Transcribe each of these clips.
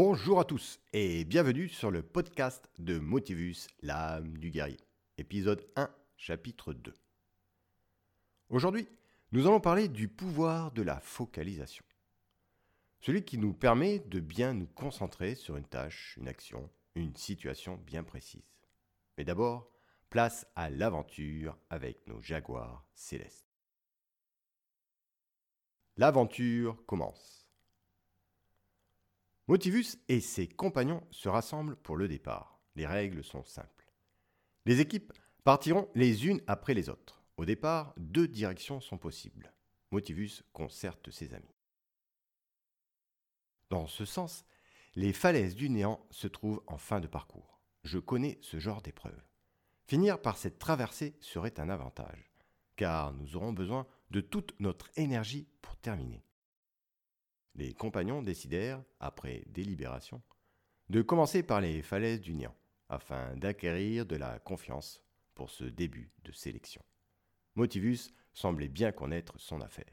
Bonjour à tous et bienvenue sur le podcast de Motivus, l'âme du guerrier, épisode 1, chapitre 2. Aujourd'hui, nous allons parler du pouvoir de la focalisation. Celui qui nous permet de bien nous concentrer sur une tâche, une action, une situation bien précise. Mais d'abord, place à l'aventure avec nos jaguars célestes. L'aventure commence. Motivus et ses compagnons se rassemblent pour le départ. Les règles sont simples. Les équipes partiront les unes après les autres. Au départ, deux directions sont possibles. Motivus concerte ses amis. Dans ce sens, les falaises du néant se trouvent en fin de parcours. Je connais ce genre d'épreuve. Finir par cette traversée serait un avantage, car nous aurons besoin de toute notre énergie pour terminer les compagnons décidèrent, après délibération, de commencer par les falaises du néant, afin d'acquérir de la confiance pour ce début de sélection. Motivus semblait bien connaître son affaire.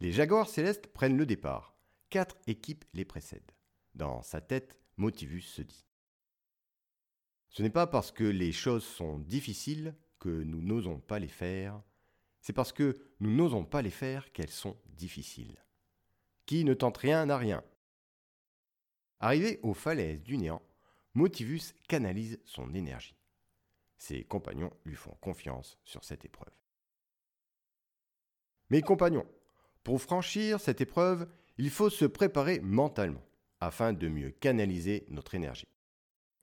Les Jaguars célestes prennent le départ. Quatre équipes les précèdent. Dans sa tête, Motivus se dit Ce n'est pas parce que les choses sont difficiles que nous n'osons pas les faire, c'est parce que nous n'osons pas les faire qu'elles sont difficiles. Qui ne tente rien n'a rien. Arrivé aux falaises du néant, Motivus canalise son énergie. Ses compagnons lui font confiance sur cette épreuve. Mes compagnons, pour franchir cette épreuve, il faut se préparer mentalement afin de mieux canaliser notre énergie.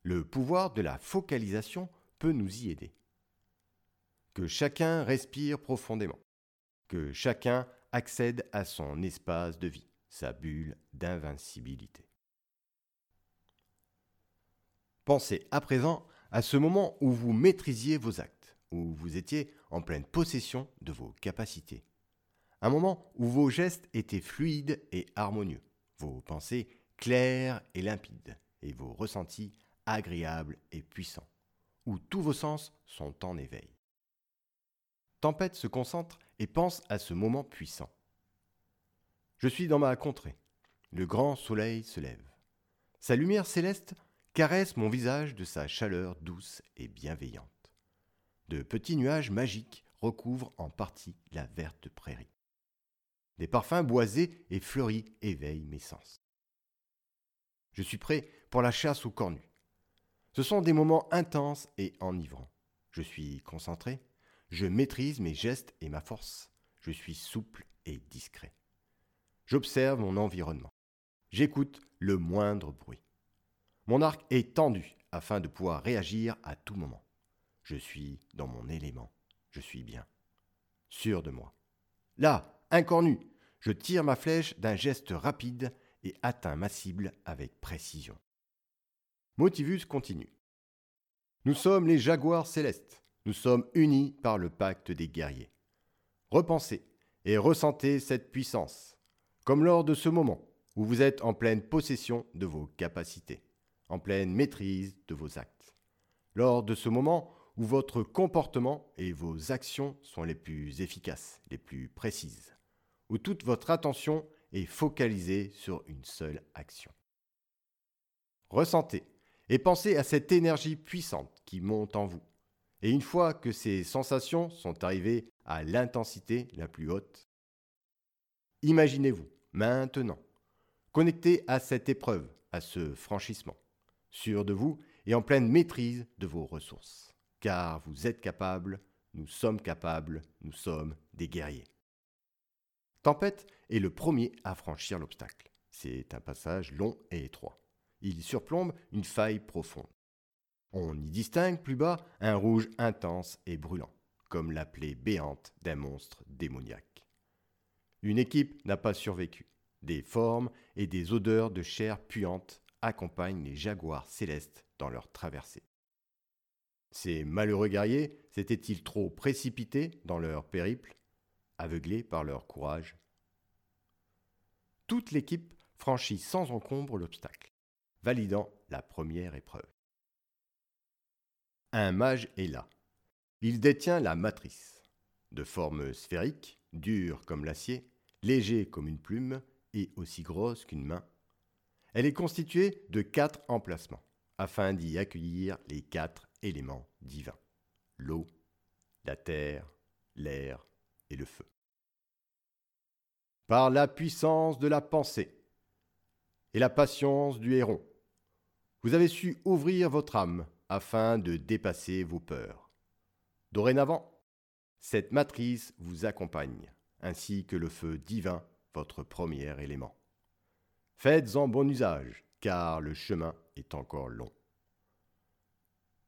Le pouvoir de la focalisation peut nous y aider. Que chacun respire profondément. Que chacun accède à son espace de vie sa bulle d'invincibilité. Pensez à présent à ce moment où vous maîtrisiez vos actes, où vous étiez en pleine possession de vos capacités. Un moment où vos gestes étaient fluides et harmonieux, vos pensées claires et limpides, et vos ressentis agréables et puissants, où tous vos sens sont en éveil. Tempête se concentre et pense à ce moment puissant. Je suis dans ma contrée. Le grand soleil se lève. Sa lumière céleste caresse mon visage de sa chaleur douce et bienveillante. De petits nuages magiques recouvrent en partie la verte prairie. Des parfums boisés et fleuris éveillent mes sens. Je suis prêt pour la chasse au cornu. Ce sont des moments intenses et enivrants. Je suis concentré, je maîtrise mes gestes et ma force, je suis souple et discret. J'observe mon environnement. J'écoute le moindre bruit. Mon arc est tendu afin de pouvoir réagir à tout moment. Je suis dans mon élément. Je suis bien. Sûr de moi. Là, incornu, je tire ma flèche d'un geste rapide et atteins ma cible avec précision. Motivus continue. Nous sommes les jaguars célestes. Nous sommes unis par le pacte des guerriers. Repensez et ressentez cette puissance comme lors de ce moment où vous êtes en pleine possession de vos capacités, en pleine maîtrise de vos actes, lors de ce moment où votre comportement et vos actions sont les plus efficaces, les plus précises, où toute votre attention est focalisée sur une seule action. Ressentez et pensez à cette énergie puissante qui monte en vous. Et une fois que ces sensations sont arrivées à l'intensité la plus haute, imaginez-vous maintenant, connecté à cette épreuve, à ce franchissement, sûr de vous et en pleine maîtrise de vos ressources. Car vous êtes capable, nous sommes capables, nous sommes des guerriers. Tempête est le premier à franchir l'obstacle. C'est un passage long et étroit. Il surplombe une faille profonde. On y distingue plus bas un rouge intense et brûlant, comme la plaie béante d'un monstre démoniaque. Une équipe n'a pas survécu. Des formes et des odeurs de chair puante accompagnent les jaguars célestes dans leur traversée. Ces malheureux guerriers s'étaient-ils trop précipités dans leur périple, aveuglés par leur courage? Toute l'équipe franchit sans encombre l'obstacle, validant la première épreuve. Un mage est là. Il détient la matrice, de forme sphérique, dure comme l'acier, léger comme une plume et aussi grosse qu'une main. Elle est constituée de quatre emplacements afin d'y accueillir les quatre éléments divins. L'eau, la terre, l'air et le feu. Par la puissance de la pensée et la patience du héron, vous avez su ouvrir votre âme afin de dépasser vos peurs. Dorénavant, cette matrice vous accompagne, ainsi que le feu divin, votre premier élément. Faites-en bon usage, car le chemin est encore long.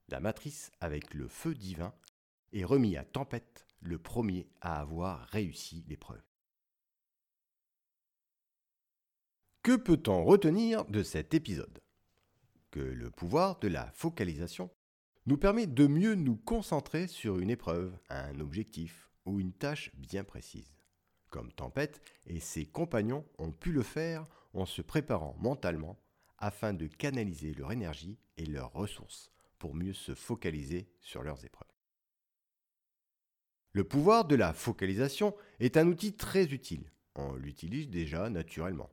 La matrice avec le feu divin est remis à Tempête, le premier à avoir réussi l'épreuve. Que peut-on retenir de cet épisode? Que le pouvoir de la focalisation nous permet de mieux nous concentrer sur une épreuve, un objectif ou une tâche bien précise. Comme Tempête et ses compagnons ont pu le faire en se préparant mentalement afin de canaliser leur énergie et leurs ressources pour mieux se focaliser sur leurs épreuves. Le pouvoir de la focalisation est un outil très utile. On l'utilise déjà naturellement.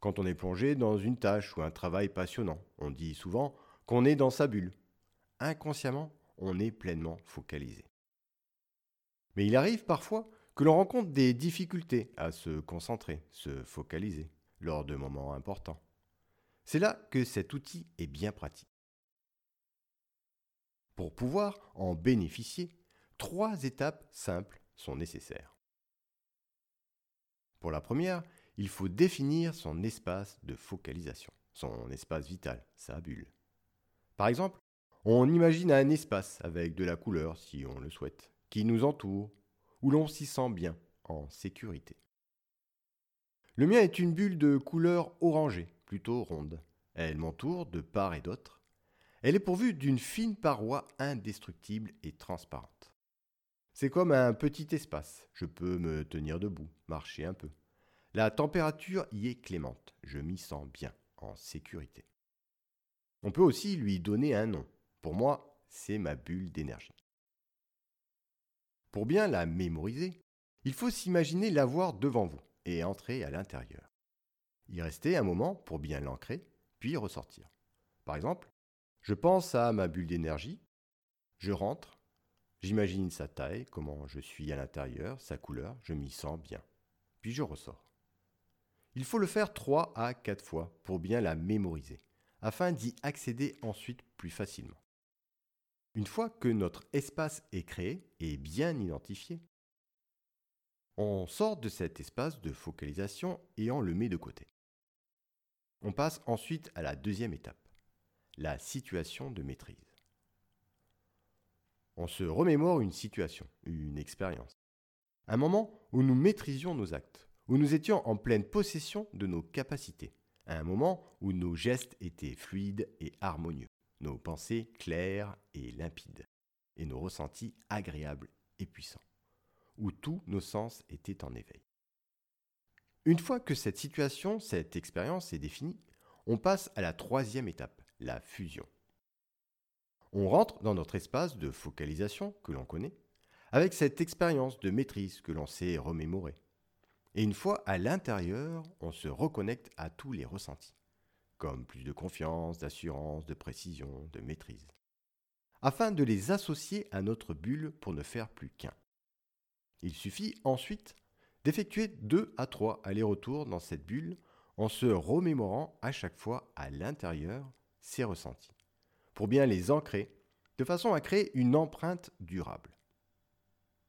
Quand on est plongé dans une tâche ou un travail passionnant, on dit souvent qu'on est dans sa bulle. Inconsciemment, on est pleinement focalisé. Mais il arrive parfois que l'on rencontre des difficultés à se concentrer, se focaliser, lors de moments importants. C'est là que cet outil est bien pratique. Pour pouvoir en bénéficier, trois étapes simples sont nécessaires. Pour la première, il faut définir son espace de focalisation, son espace vital, sa bulle. Par exemple, on imagine un espace avec de la couleur, si on le souhaite, qui nous entoure, où l'on s'y sent bien, en sécurité. Le mien est une bulle de couleur orangée, plutôt ronde. Elle m'entoure de part et d'autre. Elle est pourvue d'une fine paroi indestructible et transparente. C'est comme un petit espace. Je peux me tenir debout, marcher un peu. La température y est clémente, je m'y sens bien, en sécurité. On peut aussi lui donner un nom. Pour moi, c'est ma bulle d'énergie. Pour bien la mémoriser, il faut s'imaginer l'avoir devant vous et entrer à l'intérieur. Y rester un moment pour bien l'ancrer, puis ressortir. Par exemple, je pense à ma bulle d'énergie, je rentre, j'imagine sa taille, comment je suis à l'intérieur, sa couleur, je m'y sens bien. Puis je ressors. Il faut le faire trois à quatre fois pour bien la mémoriser, afin d'y accéder ensuite plus facilement. Une fois que notre espace est créé et bien identifié, on sort de cet espace de focalisation et on le met de côté. On passe ensuite à la deuxième étape, la situation de maîtrise. On se remémore une situation, une expérience, un moment où nous maîtrisions nos actes où nous étions en pleine possession de nos capacités, un moment où nos gestes étaient fluides et harmonieux, nos pensées claires et limpides, et nos ressentis agréables et puissants, où tous nos sens étaient en éveil. Une fois que cette situation, cette expérience est définie, on passe à la troisième étape, la fusion. On rentre dans notre espace de focalisation que l'on connaît, avec cette expérience de maîtrise que l'on sait remémorer. Et une fois à l'intérieur, on se reconnecte à tous les ressentis, comme plus de confiance, d'assurance, de précision, de maîtrise, afin de les associer à notre bulle pour ne faire plus qu'un. Il suffit ensuite d'effectuer deux à trois allers-retours dans cette bulle en se remémorant à chaque fois à l'intérieur ces ressentis, pour bien les ancrer, de façon à créer une empreinte durable.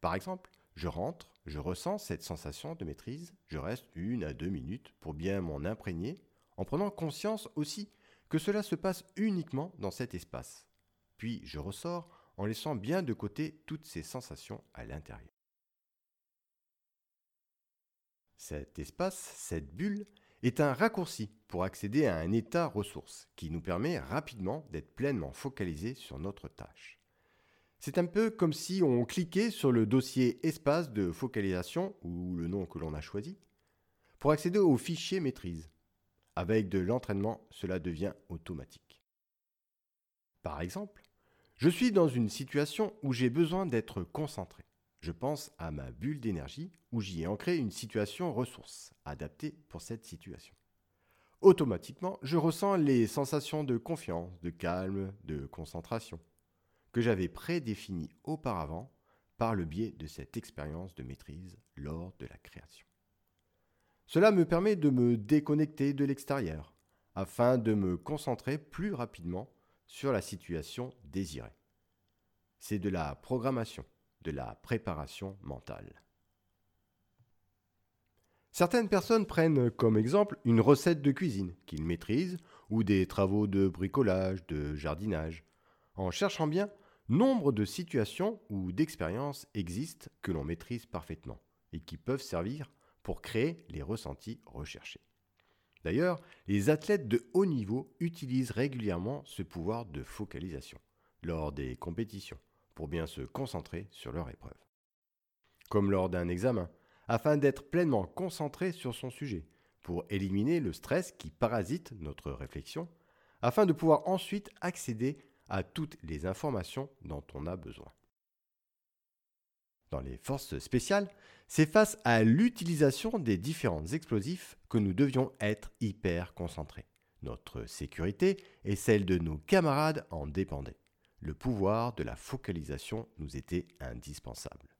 Par exemple, je rentre, je ressens cette sensation de maîtrise, je reste une à deux minutes pour bien m'en imprégner, en prenant conscience aussi que cela se passe uniquement dans cet espace. Puis je ressors en laissant bien de côté toutes ces sensations à l'intérieur. Cet espace, cette bulle, est un raccourci pour accéder à un état ressource qui nous permet rapidement d'être pleinement focalisé sur notre tâche. C'est un peu comme si on cliquait sur le dossier espace de focalisation, ou le nom que l'on a choisi, pour accéder au fichier maîtrise. Avec de l'entraînement, cela devient automatique. Par exemple, je suis dans une situation où j'ai besoin d'être concentré. Je pense à ma bulle d'énergie où j'y ai ancré une situation ressource adaptée pour cette situation. automatiquement, je ressens les sensations de confiance, de calme, de concentration, que j'avais prédéfinies auparavant par le biais de cette expérience de maîtrise lors de la création. Cela me permet de me déconnecter de l'extérieur, afin de me concentrer plus rapidement sur la situation désirée. C'est de la programmation, de la préparation mentale. Certaines personnes prennent comme exemple une recette de cuisine qu'ils maîtrisent ou des travaux de bricolage, de jardinage. En cherchant bien, nombre de situations ou d'expériences existent que l'on maîtrise parfaitement et qui peuvent servir pour créer les ressentis recherchés. D'ailleurs, les athlètes de haut niveau utilisent régulièrement ce pouvoir de focalisation lors des compétitions pour bien se concentrer sur leur épreuve. Comme lors d'un examen, afin d'être pleinement concentré sur son sujet, pour éliminer le stress qui parasite notre réflexion, afin de pouvoir ensuite accéder à toutes les informations dont on a besoin. Dans les forces spéciales, c'est face à l'utilisation des différents explosifs que nous devions être hyper concentrés. Notre sécurité et celle de nos camarades en dépendaient. Le pouvoir de la focalisation nous était indispensable.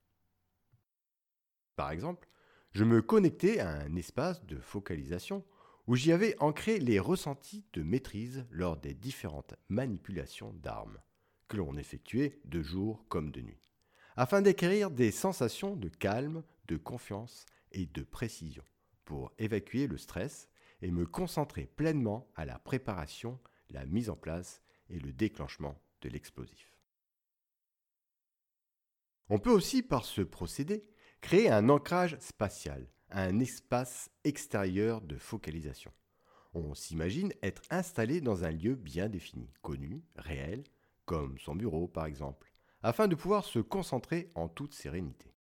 Par exemple, je me connectais à un espace de focalisation où j'y avais ancré les ressentis de maîtrise lors des différentes manipulations d'armes que l'on effectuait de jour comme de nuit, afin d'acquérir des sensations de calme, de confiance et de précision pour évacuer le stress et me concentrer pleinement à la préparation, la mise en place et le déclenchement de l'explosif. On peut aussi, par ce procédé, créer un ancrage spatial, un espace extérieur de focalisation. On s'imagine être installé dans un lieu bien défini, connu, réel, comme son bureau par exemple, afin de pouvoir se concentrer en toute sérénité.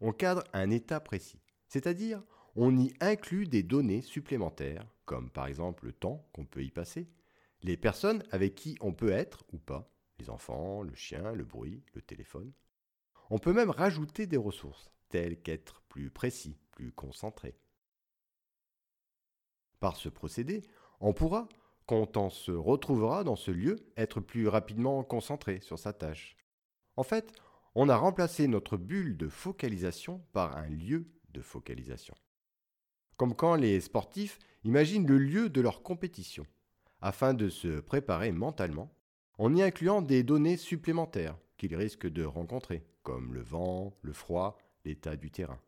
On cadre un état précis, c'est-à-dire on y inclut des données supplémentaires, comme par exemple le temps qu'on peut y passer, les personnes avec qui on peut être ou pas, les enfants, le chien, le bruit, le téléphone, on peut même rajouter des ressources, telles qu'être plus précis, plus concentré. Par ce procédé, on pourra, quand on se retrouvera dans ce lieu, être plus rapidement concentré sur sa tâche. En fait, on a remplacé notre bulle de focalisation par un lieu de focalisation. Comme quand les sportifs imaginent le lieu de leur compétition, afin de se préparer mentalement, en y incluant des données supplémentaires qu'ils risquent de rencontrer, comme le vent, le froid, l'état du terrain.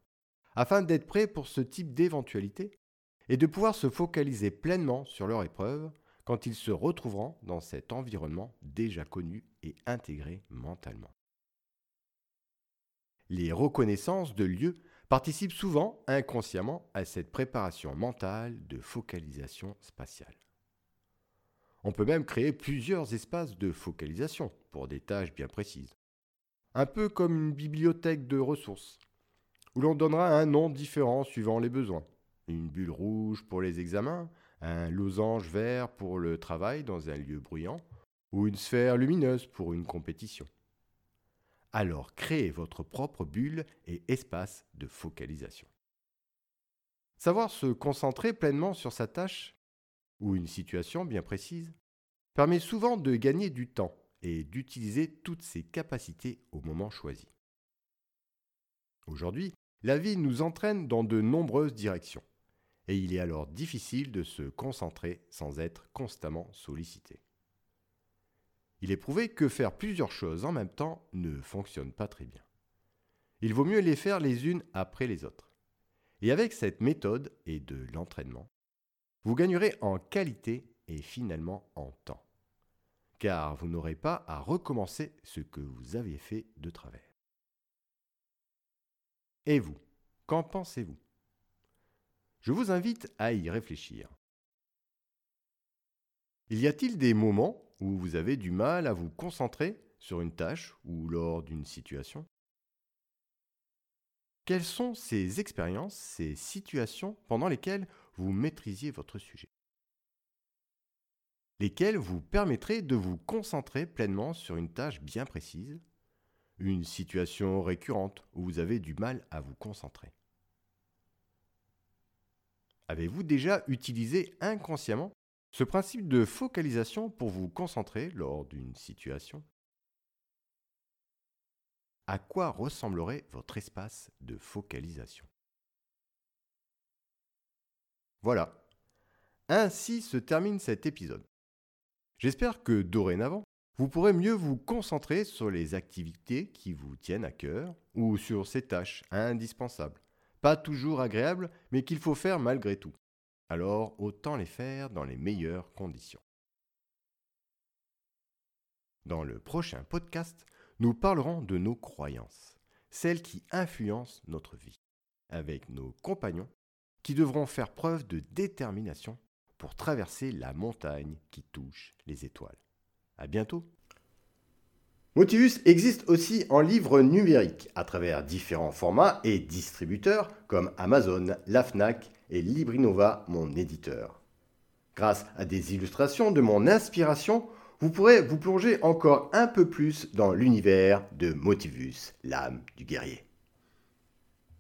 Afin d'être prêts pour ce type d'éventualité et de pouvoir se focaliser pleinement sur leur épreuve quand ils se retrouveront dans cet environnement déjà connu et intégré mentalement. Les reconnaissances de lieux participent souvent inconsciemment à cette préparation mentale de focalisation spatiale. On peut même créer plusieurs espaces de focalisation pour des tâches bien précises un peu comme une bibliothèque de ressources, où l'on donnera un nom différent suivant les besoins. Une bulle rouge pour les examens, un losange vert pour le travail dans un lieu bruyant, ou une sphère lumineuse pour une compétition. Alors créez votre propre bulle et espace de focalisation. Savoir se concentrer pleinement sur sa tâche ou une situation bien précise permet souvent de gagner du temps et d'utiliser toutes ses capacités au moment choisi. Aujourd'hui, la vie nous entraîne dans de nombreuses directions, et il est alors difficile de se concentrer sans être constamment sollicité. Il est prouvé que faire plusieurs choses en même temps ne fonctionne pas très bien. Il vaut mieux les faire les unes après les autres. Et avec cette méthode et de l'entraînement, vous gagnerez en qualité et finalement en temps car vous n'aurez pas à recommencer ce que vous aviez fait de travers. Et vous, qu'en pensez-vous? Je vous invite à y réfléchir. Y a-t-il des moments où vous avez du mal à vous concentrer sur une tâche ou lors d'une situation? Quelles sont ces expériences, ces situations pendant lesquelles vous maîtrisiez votre sujet? Lesquels vous permettraient de vous concentrer pleinement sur une tâche bien précise, une situation récurrente où vous avez du mal à vous concentrer? Avez-vous déjà utilisé inconsciemment ce principe de focalisation pour vous concentrer lors d'une situation? À quoi ressemblerait votre espace de focalisation? Voilà. Ainsi se termine cet épisode. J'espère que dorénavant, vous pourrez mieux vous concentrer sur les activités qui vous tiennent à cœur ou sur ces tâches indispensables, pas toujours agréables, mais qu'il faut faire malgré tout. Alors autant les faire dans les meilleures conditions. Dans le prochain podcast, nous parlerons de nos croyances, celles qui influencent notre vie, avec nos compagnons qui devront faire preuve de détermination pour traverser la montagne qui touche les étoiles. À bientôt. Motivus existe aussi en livre numérique à travers différents formats et distributeurs comme Amazon, la Fnac et Librinova, mon éditeur. Grâce à des illustrations de mon inspiration, vous pourrez vous plonger encore un peu plus dans l'univers de Motivus, l'âme du guerrier.